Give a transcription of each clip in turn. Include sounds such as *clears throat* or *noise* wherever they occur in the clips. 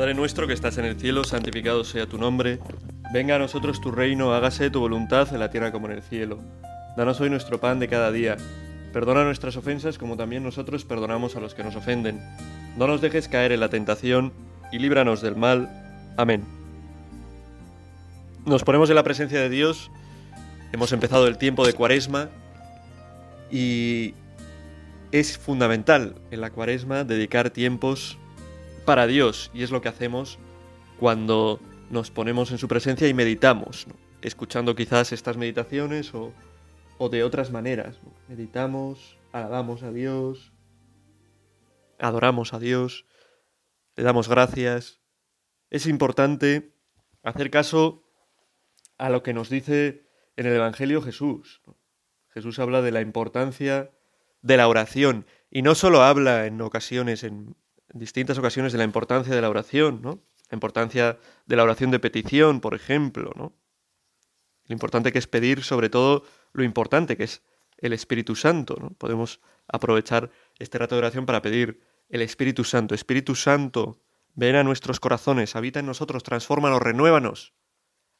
Padre nuestro que estás en el cielo, santificado sea tu nombre. Venga a nosotros tu reino, hágase tu voluntad en la tierra como en el cielo. Danos hoy nuestro pan de cada día. Perdona nuestras ofensas como también nosotros perdonamos a los que nos ofenden. No nos dejes caer en la tentación y líbranos del mal. Amén. Nos ponemos en la presencia de Dios. Hemos empezado el tiempo de Cuaresma y es fundamental en la Cuaresma dedicar tiempos para Dios y es lo que hacemos cuando nos ponemos en su presencia y meditamos, escuchando quizás estas meditaciones o, de otras maneras. Meditamos, alabamos a Dios, adoramos a Dios, le damos gracias. Es importante hacer caso a lo que nos dice en el Evangelio Jesús. Jesús habla de la importancia de la oración y no solo habla en ocasiones, en en distintas ocasiones de la importancia de la oración, ¿no? La importancia de la oración de petición, por ejemplo, ¿no? Lo importante que es pedir, sobre todo, lo importante que es el Espíritu Santo, ¿no? Podemos aprovechar este rato de oración para pedir el Espíritu Santo. Espíritu Santo, ven a nuestros corazones, habita en nosotros, transfórmanos, renuévanos,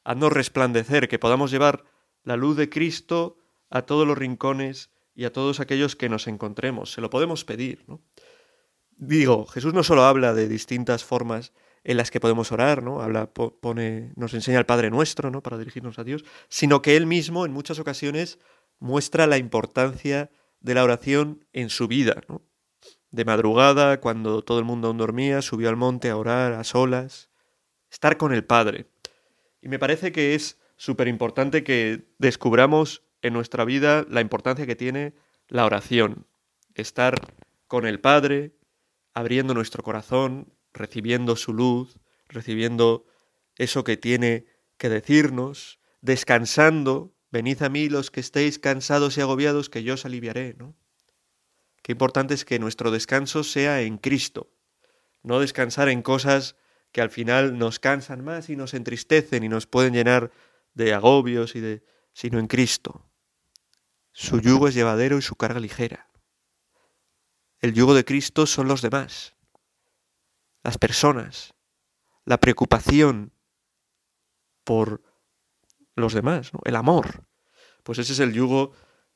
haznos resplandecer, que podamos llevar la luz de Cristo a todos los rincones y a todos aquellos que nos encontremos. Se lo podemos pedir, ¿no? Digo, Jesús no solo habla de distintas formas en las que podemos orar, ¿no? Habla, pone, nos enseña el Padre Nuestro, ¿no? Para dirigirnos a Dios, sino que él mismo en muchas ocasiones muestra la importancia de la oración en su vida. De madrugada, cuando todo el mundo aún dormía, subió al monte a orar a solas, estar con el Padre. Y me parece que es súper importante que descubramos en nuestra vida la importancia que tiene la oración, estar con el Padre, abriendo nuestro corazón, recibiendo su luz, recibiendo eso que tiene que decirnos, descansando, venid a mí los que estéis cansados y agobiados, que yo os aliviaré, ¿no? Qué importante es que nuestro descanso sea en Cristo, no descansar en cosas que al final nos cansan más y nos entristecen y nos pueden llenar de agobios y de sino en Cristo. Su yugo es llevadero y su carga ligera. El yugo de Cristo son los demás, las personas, la preocupación por los demás, el amor. Pues ese es el yugo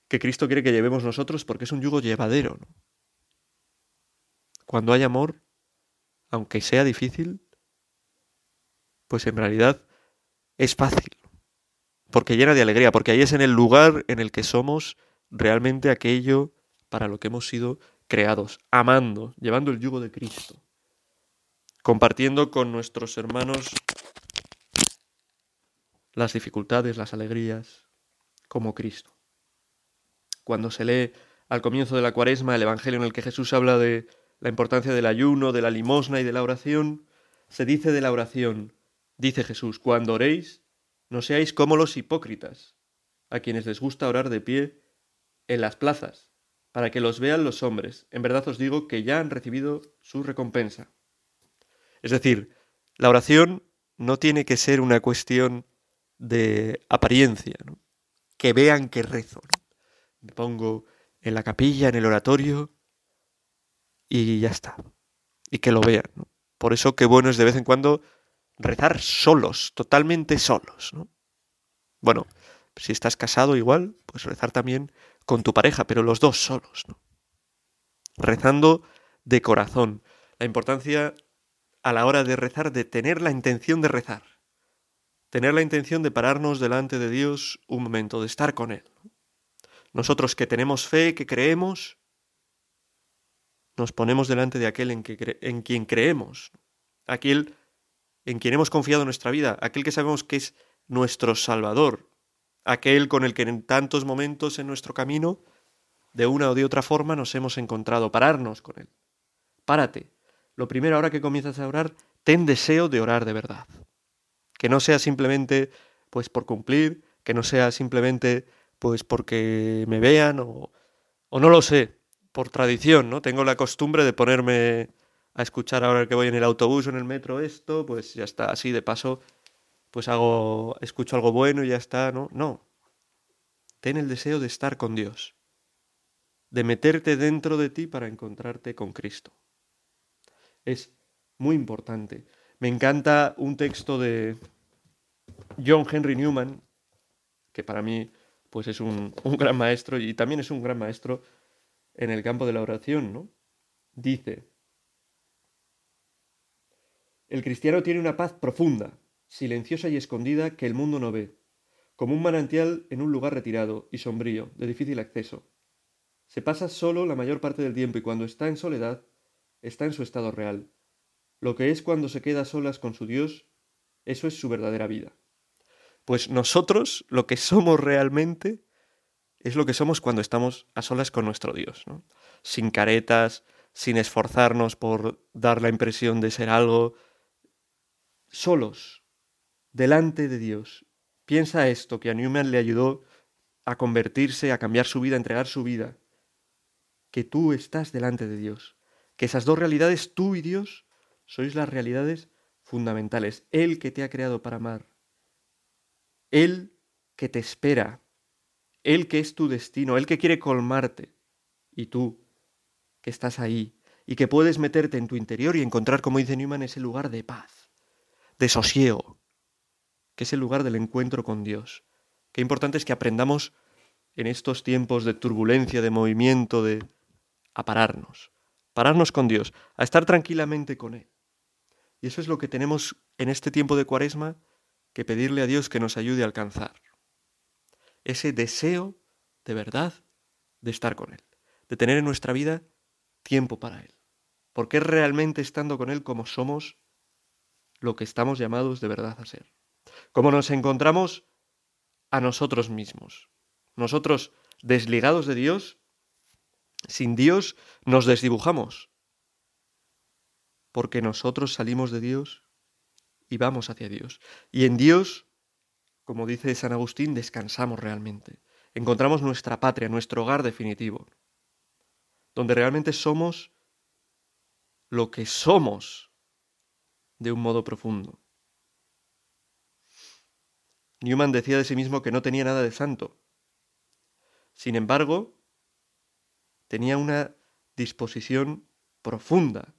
que Cristo quiere que llevemos nosotros porque es un yugo llevadero. Cuando hay amor, aunque sea difícil, pues en realidad es fácil, porque llena de alegría, porque ahí es en el lugar en el que somos realmente aquello para lo que hemos sido creados, amando, llevando el yugo de Cristo, compartiendo con nuestros hermanos las dificultades, las alegrías, como Cristo. Cuando se lee al comienzo de la cuaresma el Evangelio en el que Jesús habla de la importancia del ayuno, de la limosna y de la oración, se dice de la oración, dice Jesús, cuando oréis, no seáis como los hipócritas, a quienes les gusta orar de pie en las plazas para que los vean los hombres. En verdad os digo que ya han recibido su recompensa. Es decir, la oración no tiene que ser una cuestión de apariencia, que vean que rezo. Me pongo en la capilla, en el oratorio, y ya está. Y que lo vean. Por eso qué bueno es de vez en cuando rezar solos, totalmente solos. Bueno, si estás casado igual, pues rezar también con tu pareja, pero los dos solos, ¿no? Rezando de corazón. La importancia a la hora de rezar, de tener la intención de rezar. Tener la intención de pararnos delante de Dios un momento, de estar con Él. Nosotros que tenemos fe, que creemos, nos ponemos delante de aquel en, que en quien creemos, aquel en quien hemos confiado nuestra vida, aquel que sabemos que es nuestro Salvador, aquel con el que en tantos momentos en nuestro camino, de una o de otra forma, nos hemos encontrado, pararnos con él. Párate. Lo primero, ahora que comienzas a orar, ten deseo de orar de verdad. Que no sea simplemente, pues, por cumplir, que no sea simplemente, pues, porque me vean o, o no lo sé, por tradición, ¿no? Tengo la costumbre de ponerme a escuchar ahora que voy en el autobús o en el metro esto, pues ya está, así de paso pues hago, escucho algo bueno y ya está, ¿no? No. Ten el deseo de estar con Dios, de meterte dentro de ti para encontrarte con Cristo. Es muy importante. Me encanta un texto de John Henry Newman, que para mí pues es un, *laughs* un gran maestro y también es un gran maestro en el campo de la oración, ¿no? Dice, el cristiano tiene una paz profunda, silenciosa y escondida que el mundo no ve, como un manantial en un lugar retirado y sombrío, de difícil acceso. Se pasa solo la mayor parte del tiempo y cuando está en soledad, está en su estado real. Lo que es cuando se queda solas con su Dios, eso es su verdadera vida. Pues nosotros lo que somos realmente es lo que somos cuando estamos a solas con nuestro Dios, ¿no? sin caretas, sin esforzarnos por dar la impresión de ser algo, solos, delante de Dios. Piensa esto, que a Newman le ayudó a convertirse, a cambiar su vida, a entregar su vida. Que tú estás delante de Dios. Que esas dos realidades, tú y Dios, sois las realidades fundamentales. Él que te ha creado para amar. Él que te espera. Él que es tu destino. Él que quiere colmarte. Y tú, que estás ahí. Y que puedes meterte en tu interior y encontrar, como dice Newman, ese lugar de paz de sosiego, que es el lugar del encuentro con Dios. Qué importante es que aprendamos en estos tiempos de turbulencia, de movimiento, de a pararnos, pararnos con Dios, a estar tranquilamente con Él. Y eso es lo que tenemos en este tiempo de cuaresma que pedirle a Dios que nos ayude a alcanzar. Ese deseo de verdad de estar con Él, de tener en nuestra vida tiempo para Él. Porque es realmente estando con Él como somos lo que estamos llamados de verdad a ser. Como nos encontramos a nosotros mismos. Nosotros, desligados de Dios, sin Dios nos desdibujamos. Porque nosotros salimos de Dios y vamos hacia Dios. Y en Dios, como dice San Agustín, descansamos realmente. Encontramos nuestra patria, nuestro hogar definitivo, donde realmente somos lo que somos de un modo profundo. Newman decía de sí mismo que no tenía nada de santo. Sin embargo, tenía una disposición profunda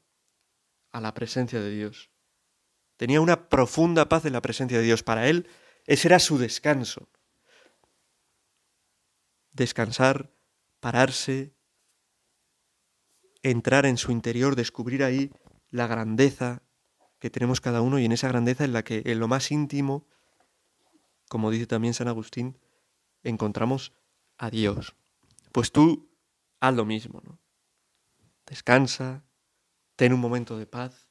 a la presencia de Dios. Tenía una profunda paz en la presencia de Dios. Para él, ese era su descanso. Descansar, pararse, entrar en su interior, descubrir ahí la grandeza, que tenemos cada uno y en esa grandeza en la que en lo más íntimo, como dice también San Agustín, encontramos a Dios. Pues tú haz lo mismo, ¿no? Descansa, ten un momento de paz,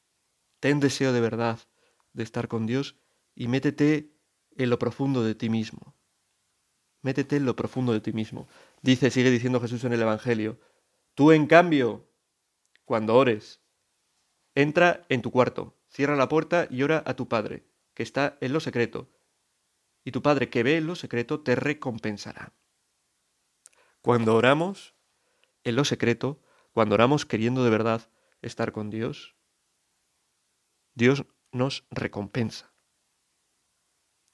ten deseo de verdad de estar con Dios y métete en lo profundo de ti mismo. Métete en lo profundo de ti mismo. Dice, sigue diciendo Jesús en el Evangelio, tú en cambio, cuando ores, entra en tu cuarto, Cierra la puerta y ora a tu Padre, que está en lo secreto, y tu Padre que ve en lo secreto te recompensará. Cuando oramos en lo secreto, cuando oramos queriendo de verdad estar con Dios, Dios nos recompensa.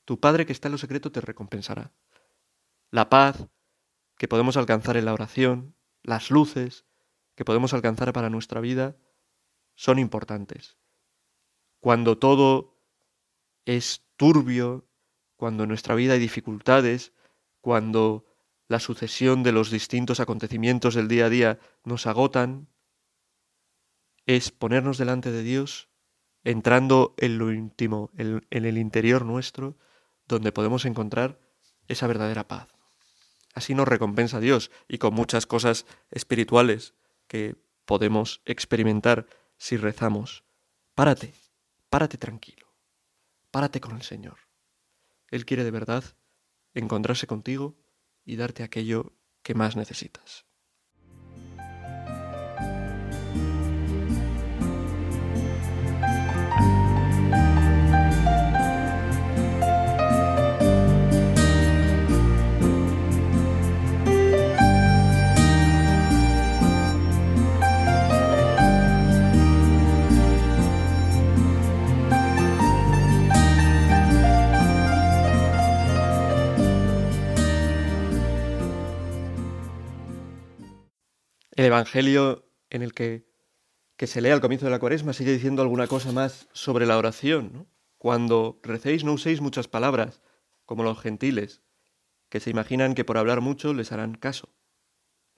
Tu Padre que está en lo secreto te recompensará. La paz que podemos alcanzar en la oración, las luces que podemos alcanzar para nuestra vida, son importantes cuando todo es turbio, cuando en nuestra vida hay dificultades, cuando la sucesión de los distintos acontecimientos del día a día nos agotan, es ponernos delante de Dios, entrando en lo íntimo, en, el interior nuestro, donde podemos encontrar esa verdadera paz. Así nos recompensa Dios y con muchas cosas espirituales que podemos experimentar si rezamos. Párate, Párate tranquilo, párate con el Señor. Él quiere de verdad encontrarse contigo y darte aquello que más necesitas. El Evangelio en el que, que se lee al comienzo de la cuaresma sigue diciendo alguna cosa más sobre la oración. Cuando recéis no uséis muchas palabras, como los gentiles, que se imaginan que por hablar mucho les harán caso.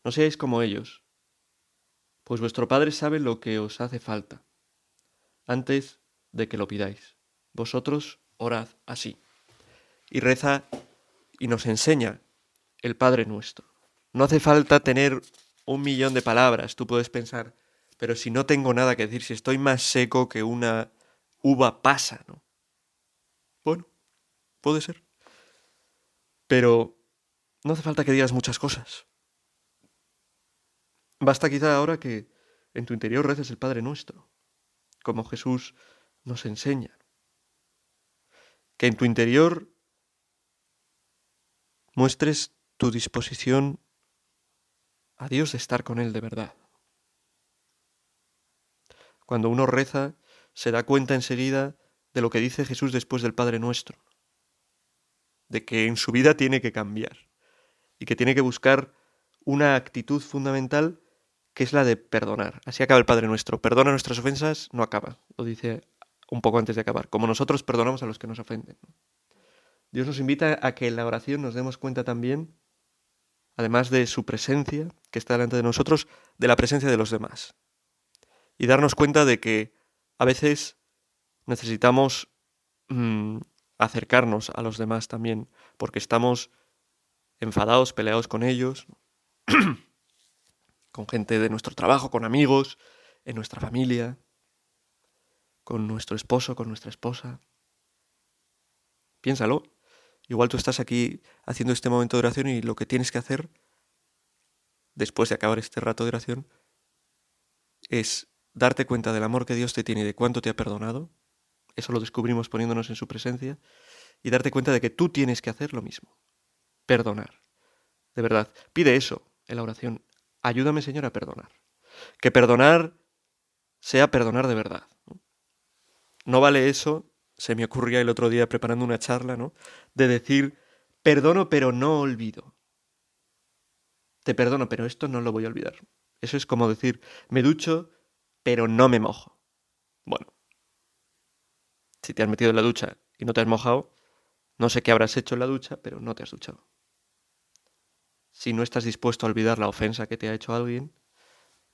No seáis como ellos, pues vuestro Padre sabe lo que os hace falta, antes de que lo pidáis. Vosotros orad así. Y reza y nos enseña el Padre nuestro. No hace falta tener un millón de palabras, tú puedes pensar, pero si no tengo nada que decir, si estoy más seco que una uva pasa, ¿no? Bueno, puede ser. Pero no hace falta que digas muchas cosas. Basta quizá ahora que en tu interior reces el Padre nuestro, como Jesús nos enseña. Que en tu interior muestres tu disposición a Dios de estar con Él de verdad. Cuando uno reza, se da cuenta enseguida de lo que dice Jesús después del Padre Nuestro, de que en su vida tiene que cambiar y que tiene que buscar una actitud fundamental que es la de perdonar. Así acaba el Padre Nuestro. Perdona nuestras ofensas, no acaba. Lo dice un poco antes de acabar. Como nosotros perdonamos a los que nos ofenden. Dios nos invita a que en la oración nos demos cuenta también, además de su presencia, que está delante de nosotros, de la presencia de los demás. Y darnos cuenta de que a veces necesitamos mm, acercarnos a los demás también, porque estamos enfadados, peleados con ellos, *clears throat* con gente de nuestro trabajo, con amigos, en nuestra familia, con nuestro esposo, con nuestra esposa. Piénsalo. Igual tú estás aquí haciendo este momento de oración y lo que tienes que hacer después de acabar este rato de oración es darte cuenta del amor que Dios te tiene y de cuánto te ha perdonado. Eso lo descubrimos poniéndonos en su presencia. Y darte cuenta de que tú tienes que hacer lo mismo. Perdonar. De verdad. Pide eso en la oración. Ayúdame, Señor, a perdonar. Que perdonar sea perdonar de verdad. No vale eso se me ocurría el otro día preparando una charla, ¿no? De decir, perdono pero no olvido. Te perdono, pero esto no lo voy a olvidar. Eso es como decir, me ducho, pero no me mojo. Bueno, si te has metido en la ducha y no te has mojado, no sé qué habrás hecho en la ducha, pero no te has duchado. Si no estás dispuesto a olvidar la ofensa que te ha hecho alguien,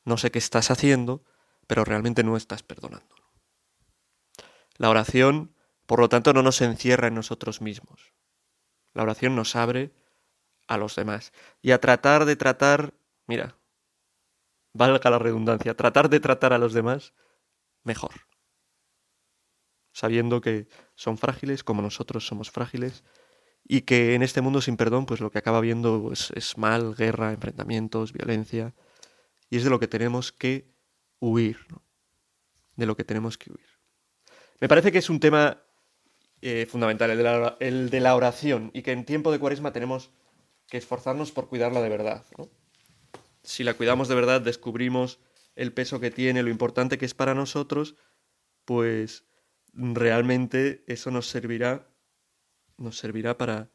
no sé qué estás haciendo, pero realmente no estás perdonando. La oración, por lo tanto, no nos encierra en nosotros mismos. La oración nos abre a los demás y a tratar de tratar, mira, valga la redundancia, tratar de tratar a los demás mejor, sabiendo que son frágiles como nosotros somos frágiles y que en este mundo sin perdón pues lo que acaba viendo es mal, guerra, enfrentamientos, violencia y es de lo que tenemos que huir, de lo que tenemos que huir. Me parece que es un tema eh, fundamental, el de, la, oración, y que en tiempo de cuaresma tenemos que esforzarnos por cuidarla de verdad. Si la cuidamos de verdad, descubrimos el peso que tiene, lo importante que es para nosotros, pues realmente eso nos servirá, nos servirá para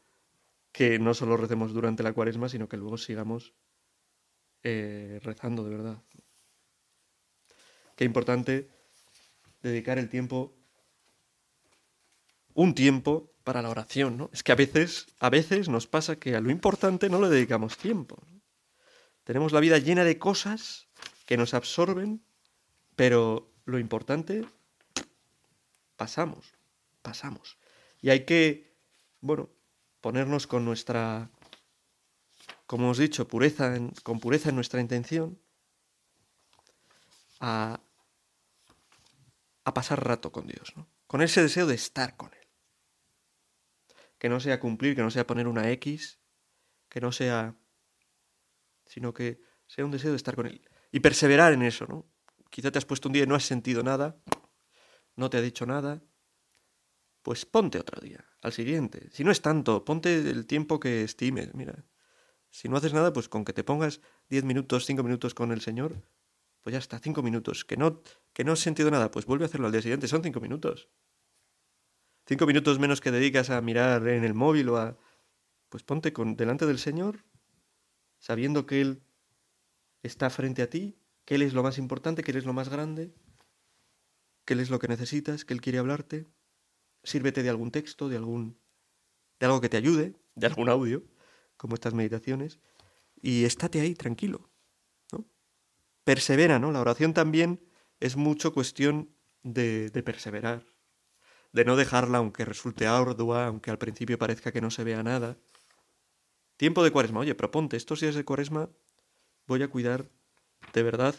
que no solo recemos durante la cuaresma, sino que luego sigamos eh, rezando de verdad. Qué importante dedicar el tiempo un tiempo para la oración, ¿no? Es que a veces, a veces nos pasa que a lo importante no le dedicamos tiempo. Tenemos la vida llena de cosas que nos absorben, pero lo importante pasamos, pasamos. Y hay que, bueno, ponernos con nuestra, como hemos dicho, pureza con pureza en nuestra intención a, a pasar rato con Dios, ¿no? con ese deseo de estar con Él que no sea cumplir, que no sea poner una X, que no sea... sino que sea un deseo de estar con Él. Y perseverar en eso, ¿no? Quizá te has puesto un día y no has sentido nada, no te ha dicho nada, pues ponte otro día, al siguiente. Si no es tanto, ponte el tiempo que estimes, mira. Si no haces nada, pues con que te pongas 10 minutos, 5 minutos con el Señor, pues ya está, 5 minutos. Que no, que no has sentido nada, pues vuelve a hacerlo al día siguiente, son 5 minutos cinco minutos menos que dedicas a mirar en el móvil o a... Pues ponte con, delante del Señor, sabiendo que Él está frente a ti que Él es lo más importante, que Él es lo más grande, que Él es lo que necesitas, que Él quiere hablarte. Sírvete de algún texto, de algún de algo que te ayude, de algún audio, como estas meditaciones, y estate ahí tranquilo. ¿no? Persevera, ¿no? La oración también es mucho cuestión de, de perseverar, de no dejarla aunque resulte ardua, aunque al principio parezca que no se vea nada. Tiempo de cuaresma, oye, proponte, estos días de cuaresma voy a cuidar de verdad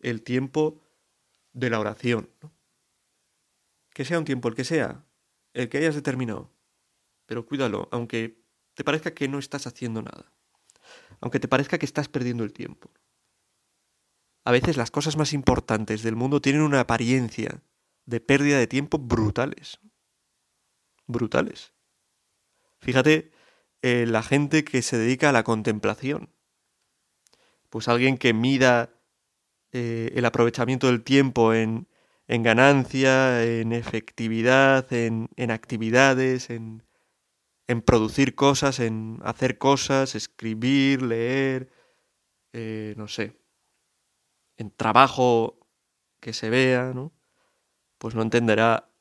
el tiempo de la oración. Que sea un tiempo el que sea, el que hayas determinado, pero cuídalo, aunque te parezca que no estás haciendo nada, aunque te parezca que estás perdiendo el tiempo. A veces las cosas más importantes del mundo tienen una apariencia de pérdida de tiempo brutales. Brutales. Fíjate eh, la gente que se dedica a la contemplación. Pues alguien que mida eh, el aprovechamiento del tiempo en, en ganancia, en efectividad, en, en actividades, en, en, producir cosas, en hacer cosas, escribir, leer, eh, no sé, en trabajo que se vea, ¿no? Pues no entenderá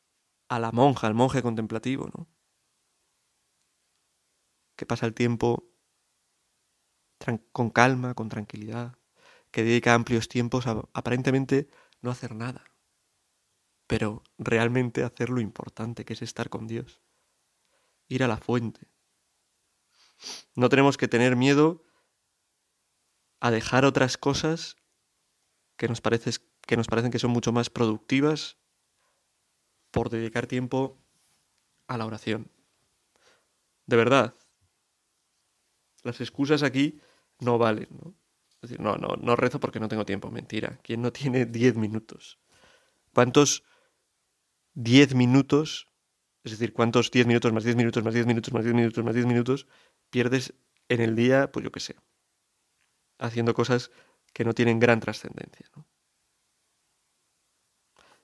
a la monja, al monje contemplativo, ¿no? Que pasa el tiempo con calma, con tranquilidad, que dedica amplios tiempos a aparentemente no hacer nada, pero realmente hacer lo importante, que es estar con Dios, ir a la fuente. No tenemos que tener miedo a dejar otras cosas que nos, que nos parecen que son mucho más productivas por dedicar tiempo a la oración. De verdad, las excusas aquí no valen, ¿no? Es decir, no, no, no rezo porque no tengo tiempo. Mentira. ¿Quién no tiene *laughs* 10 minutos? ¿Cuántos 10 minutos, es decir, cuántos 10 minutos más 10 minutos más 10 minutos más 10 minutos más 10 minutos pierdes en el día, pues yo qué sé, haciendo cosas que no tienen gran trascendencia? ¿no?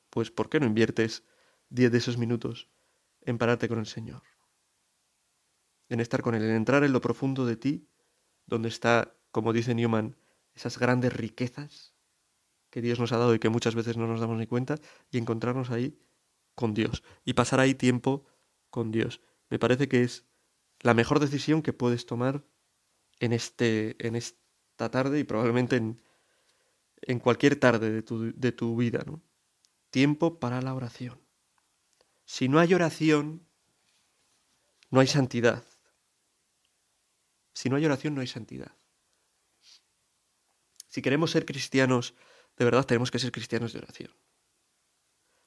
Pues ¿por qué no inviertes 10 de esos minutos en pararte con el Señor? En estar con Él, en entrar en lo profundo de ti, donde está, como dice Newman, esas grandes riquezas que Dios nos ha dado y que muchas veces no nos damos ni cuenta, y encontrarnos ahí con Dios y pasar ahí tiempo con Dios. Me parece que es la mejor decisión que puedes tomar en, este, en esta tarde y probablemente en, en cualquier tarde de tu, de tu vida. ¿no? Tiempo para la oración. Si no hay oración, no hay santidad. Si no hay oración, no hay santidad. Si queremos ser cristianos, de verdad tenemos que ser cristianos de oración.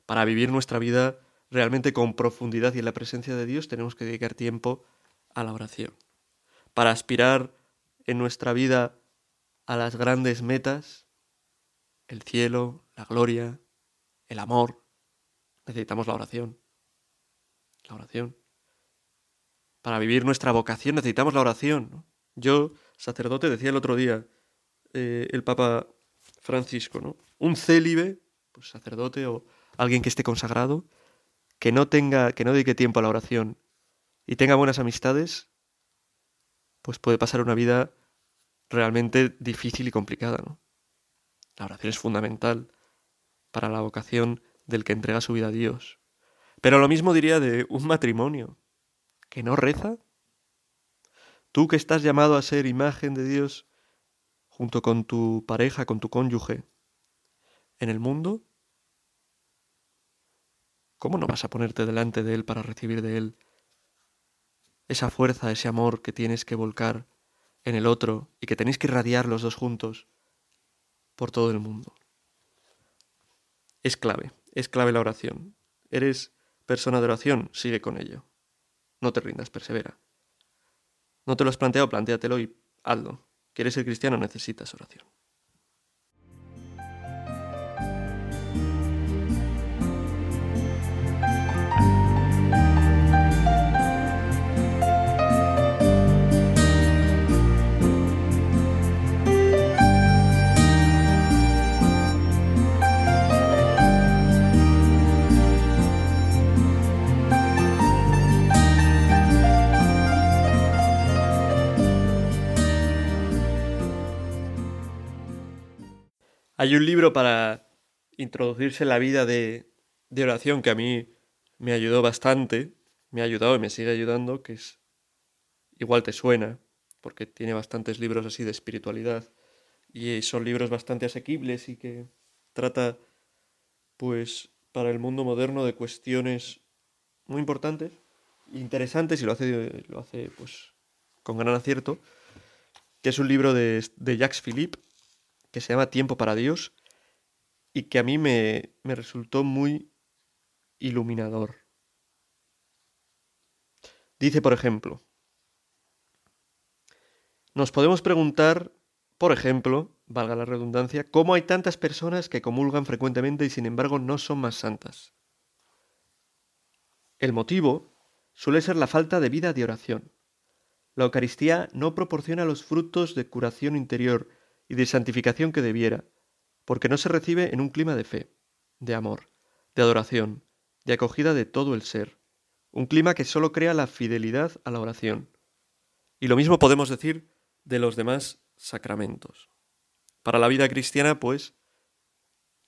Para vivir nuestra vida realmente con profundidad y en la presencia de Dios tenemos que dedicar tiempo a la oración. Para aspirar en nuestra vida a las grandes metas, el cielo, la gloria, el amor, necesitamos la oración. La oración. Para vivir nuestra vocación necesitamos la oración. Yo, sacerdote, decía el otro día, eh, el Papa Francisco, ¿no? Un célibe, pues sacerdote o alguien que esté consagrado, que no tenga, que no dedique tiempo a la oración y tenga buenas amistades, pues puede pasar una vida realmente difícil y complicada. La oración es fundamental para la vocación del que entrega su vida a Dios. Pero lo mismo diría de un matrimonio que no reza. Tú que estás llamado a ser imagen de Dios, junto con tu pareja, con tu cónyuge, en el mundo? ¿Cómo no vas a ponerte delante de Él para recibir de Él esa fuerza, ese amor que tienes que volcar en el otro y que tenéis que irradiar los dos juntos por todo el mundo? Es clave, es clave la oración. ¿Eres persona de oración? Sigue con ello. No te rindas, persevera. ¿No te lo has planteado? Plantéatelo y hazlo. ¿Quieres ser cristiano? Necesitas oración. Hay un libro para introducirse en la vida de, de oración que a mí me ayudó bastante, me ha ayudado y me sigue ayudando, que es Igual te suena, porque tiene bastantes libros así de espiritualidad. Y son libros bastante asequibles y que trata, pues, para el mundo moderno de cuestiones muy importantes, interesantes y lo hace, lo hace pues, con gran acierto, que es un libro de, de Jacques Philippe que se llama Tiempo para Dios y que a mí me, me resultó muy iluminador. Dice, por ejemplo, nos podemos preguntar, por ejemplo, valga la redundancia, cómo hay tantas personas que comulgan frecuentemente y sin embargo no son más santas. El motivo suele ser la falta de vida de oración. La Eucaristía no proporciona los frutos de curación interior y de santificación que debiera, porque no se recibe en un clima de fe, de amor, de adoración, de acogida de todo el ser, un clima que solo crea la fidelidad a la oración. Y lo mismo podemos decir de los demás sacramentos. Para la vida cristiana, pues,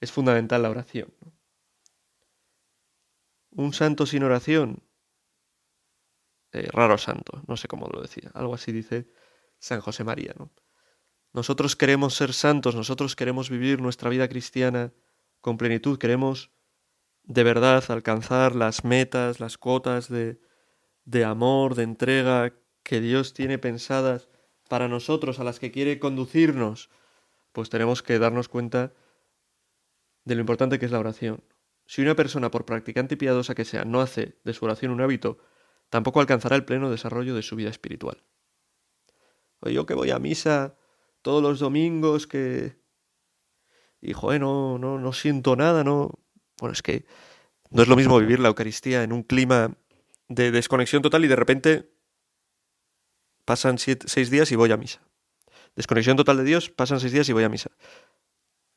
es fundamental la oración. Un santo sin oración, eh, raro santo, no sé cómo lo decía, algo así dice San José María. Nosotros queremos ser santos, nosotros queremos vivir nuestra vida cristiana con plenitud, queremos de verdad alcanzar las metas, las cuotas de, de amor, de entrega que Dios tiene pensadas para nosotros, a las que quiere conducirnos, pues tenemos que darnos cuenta de lo importante que es la oración. Si una persona, por practicante y piadosa que sea, no hace de su oración un hábito, tampoco alcanzará el pleno desarrollo de su vida espiritual. O yo que voy a misa todos los domingos, que... Y, joder, no, no, no siento nada, no... Bueno, es que no es lo mismo vivir la Eucaristía en un clima de desconexión total y de repente pasan seis días y voy a misa. Desconexión total de Dios, pasan seis días y voy a misa.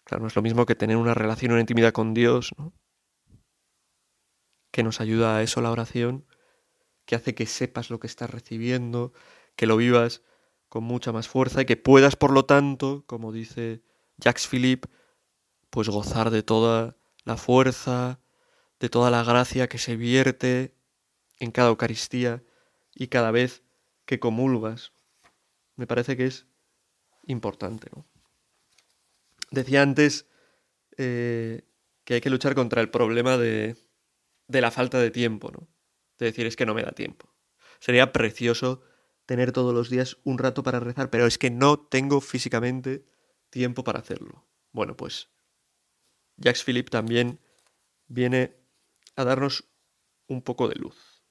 Claro, no es lo mismo que tener una relación, una intimidad con Dios, ¿no? que nos ayuda a eso la oración, que hace que sepas lo que estás recibiendo, que lo vivas con mucha más fuerza y que puedas, por lo tanto, como dice Jacques Philippe, pues gozar de toda la fuerza, de toda la gracia que se vierte en cada Eucaristía y cada vez que comulgas. Me parece que es importante. Decía antes eh, que hay que luchar contra el problema de, de la falta de tiempo, ¿no? De decir, es que no me da tiempo. Sería precioso tener todos los días un rato para rezar, pero es que no tengo físicamente tiempo para hacerlo. Bueno, pues Jacques Philippe también viene a darnos un poco de luz.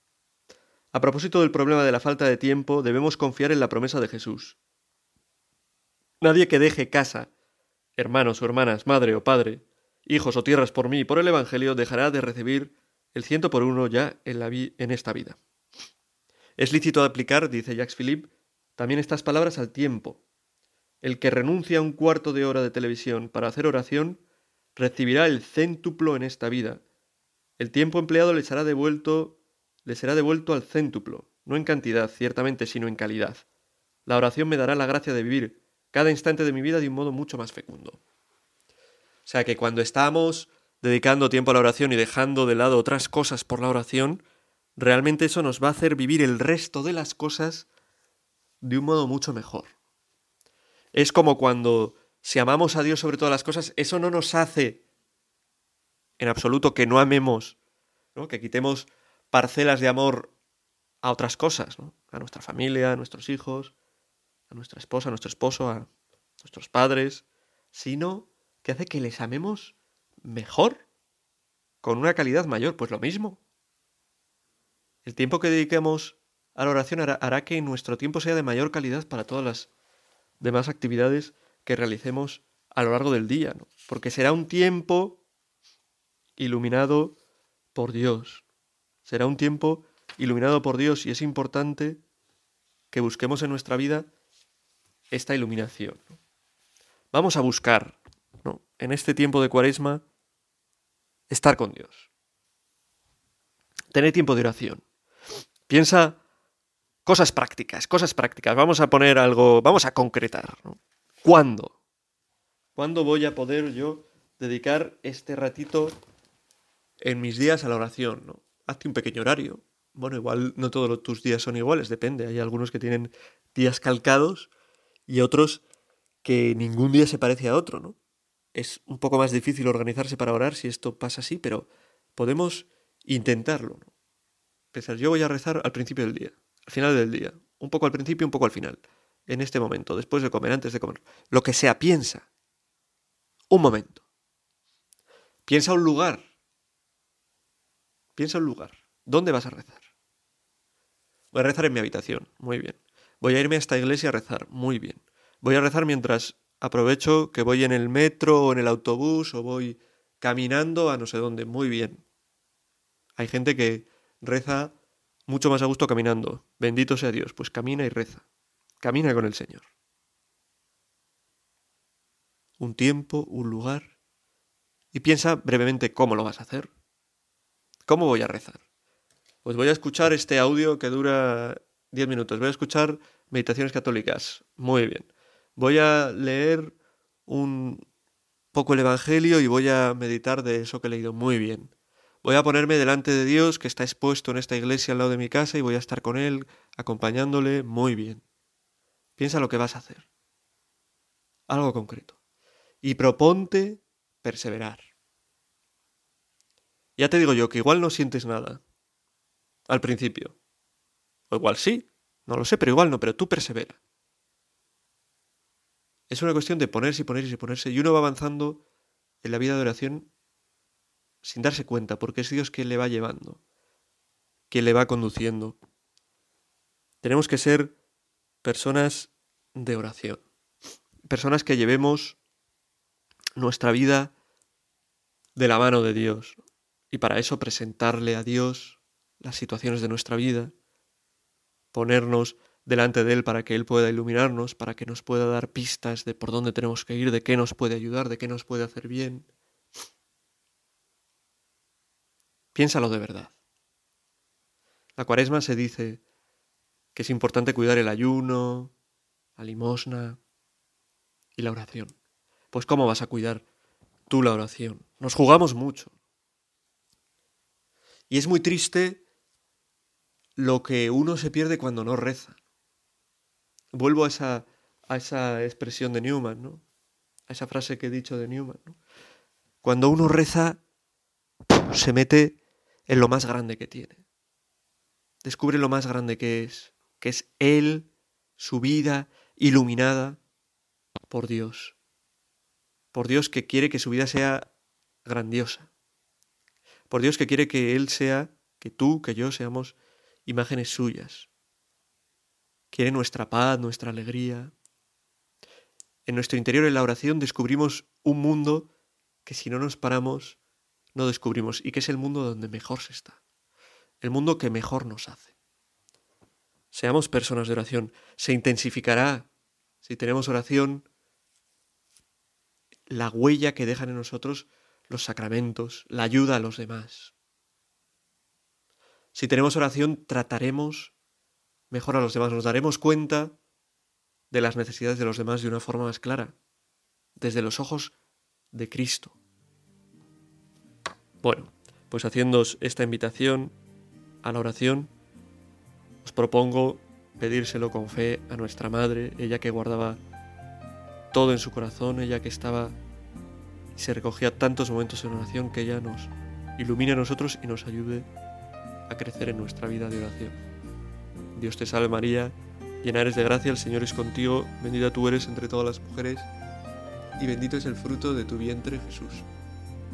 A propósito del problema de la falta de tiempo, debemos confiar en la promesa de Jesús. Nadie que deje casa, hermanos o hermanas, madre o padre, hijos o tierras por mí por el Evangelio, dejará de recibir el ciento por uno ya en, la en esta vida. Es lícito aplicar, dice Jacques Philippe, también estas palabras al tiempo. El que renuncia a un cuarto de hora de televisión para hacer oración, recibirá el céntuplo en esta vida. El tiempo empleado le será devuelto le será devuelto al céntuplo, no en cantidad, ciertamente, sino en calidad. La oración me dará la gracia de vivir cada instante de mi vida de un modo mucho más fecundo. O sea que cuando estamos dedicando tiempo a la oración y dejando de lado otras cosas por la oración, realmente eso nos va a hacer vivir el resto de las cosas de un modo mucho mejor. Es como cuando si amamos a Dios sobre todas las cosas, eso no nos hace en absoluto que no amemos, ¿no? que quitemos parcelas de amor a otras cosas, ¿no? a nuestra familia, a nuestros hijos, a nuestra esposa, a nuestro esposo, a nuestros padres, sino que hace que les amemos mejor, con una calidad mayor, pues lo mismo. El tiempo que dediquemos a la oración hará, que nuestro tiempo sea de mayor calidad para todas las demás actividades que realicemos a lo largo del día, ¿no? porque será un tiempo iluminado por Dios, Será un tiempo iluminado por Dios y es importante que busquemos en nuestra vida esta iluminación. Vamos a buscar, en este tiempo de cuaresma, estar con Dios. Tener tiempo de oración. Piensa cosas prácticas, cosas prácticas. Vamos a poner algo, vamos a concretar. ¿Cuándo? ¿Cuándo voy a poder yo dedicar este ratito en mis días a la oración? ¿no? Hazte un pequeño horario. Bueno, igual no todos tus días son iguales, depende. Hay algunos que tienen días calcados y otros que ningún día se parece a otro, ¿no? Es un poco más difícil organizarse para orar si esto pasa así, pero podemos intentarlo. ¿no? Pensar, yo voy a rezar al principio del día, al final del día, un poco al principio, un poco al final, en este momento, después de comer, antes de comer. Lo que sea, piensa. Un momento. Piensa un lugar. Piensa un lugar. ¿Dónde vas a rezar? Voy a rezar en mi habitación. Muy bien. Voy a irme a esta iglesia a rezar. Muy bien. Voy a rezar mientras aprovecho que voy en el metro o en el autobús o voy caminando a no sé dónde. Muy bien. Hay gente que reza mucho más a gusto caminando. Bendito sea Dios. Pues camina y reza. Camina con el Señor. Un tiempo, un lugar. Y piensa brevemente cómo lo vas a hacer. ¿Cómo voy a rezar? Pues voy a escuchar este audio que dura 10 minutos. Voy a escuchar meditaciones católicas. Muy bien voy a leer un poco el Evangelio y voy a meditar de eso que he leído muy bien. Voy a ponerme delante de Dios que está expuesto en esta iglesia al lado de mi casa y voy a estar con Él, acompañándole muy bien. Piensa lo que vas a hacer. Algo concreto. Y proponte perseverar. Ya te digo yo que igual no sientes nada. Al principio. O igual sí. No lo sé, pero igual no, pero tú persevera. Es una cuestión de ponerse y ponerse y ponerse. Y uno va avanzando en la vida de oración sin darse cuenta, porque es Dios quien le va llevando, quien le va conduciendo. Tenemos que ser personas de oración, personas que llevemos nuestra vida de la mano de Dios y para eso presentarle a Dios las situaciones de nuestra vida, ponernos delante de Él para que Él pueda iluminarnos, para que nos pueda dar pistas de por dónde tenemos que ir, de qué nos puede ayudar, de qué nos puede hacer bien. Piénsalo de verdad. La cuaresma se dice que es importante cuidar el ayuno, la limosna y la oración. Pues ¿cómo vas a cuidar tú la oración? Nos jugamos mucho. Y es muy triste lo que uno se pierde cuando no reza. Vuelvo a esa, a esa expresión de Newman, ¿no? A esa frase que he dicho de Newman. Cuando uno reza, se mete en lo más grande que tiene. Descubre lo más grande que es, que es Él, su vida iluminada por Dios. Por Dios que quiere que su vida sea grandiosa. Por Dios que quiere que Él sea, que tú, que yo seamos imágenes suyas quiere nuestra paz, nuestra alegría. En nuestro interior, en la oración, descubrimos un mundo que si no nos paramos, no descubrimos, y que es el mundo donde mejor se está, el mundo que mejor nos hace. Seamos personas de oración, se intensificará si tenemos oración la huella que dejan en nosotros los sacramentos, la ayuda a los demás. Si tenemos oración, trataremos mejor a los demás, nos daremos cuenta de las necesidades de los demás de una forma más clara, desde los ojos de Cristo. Bueno, pues haciendo esta invitación a la oración, os propongo pedírselo con fe a nuestra Madre, ella que guardaba todo en su corazón, ella que estaba y se recogía tantos momentos en oración, que ella nos ilumine a nosotros y nos ayude a crecer en nuestra vida de oración. Dios te salve María, llena eres de gracia, el Señor es contigo, bendita tú eres entre todas las mujeres, y bendito es el fruto de tu vientre Jesús.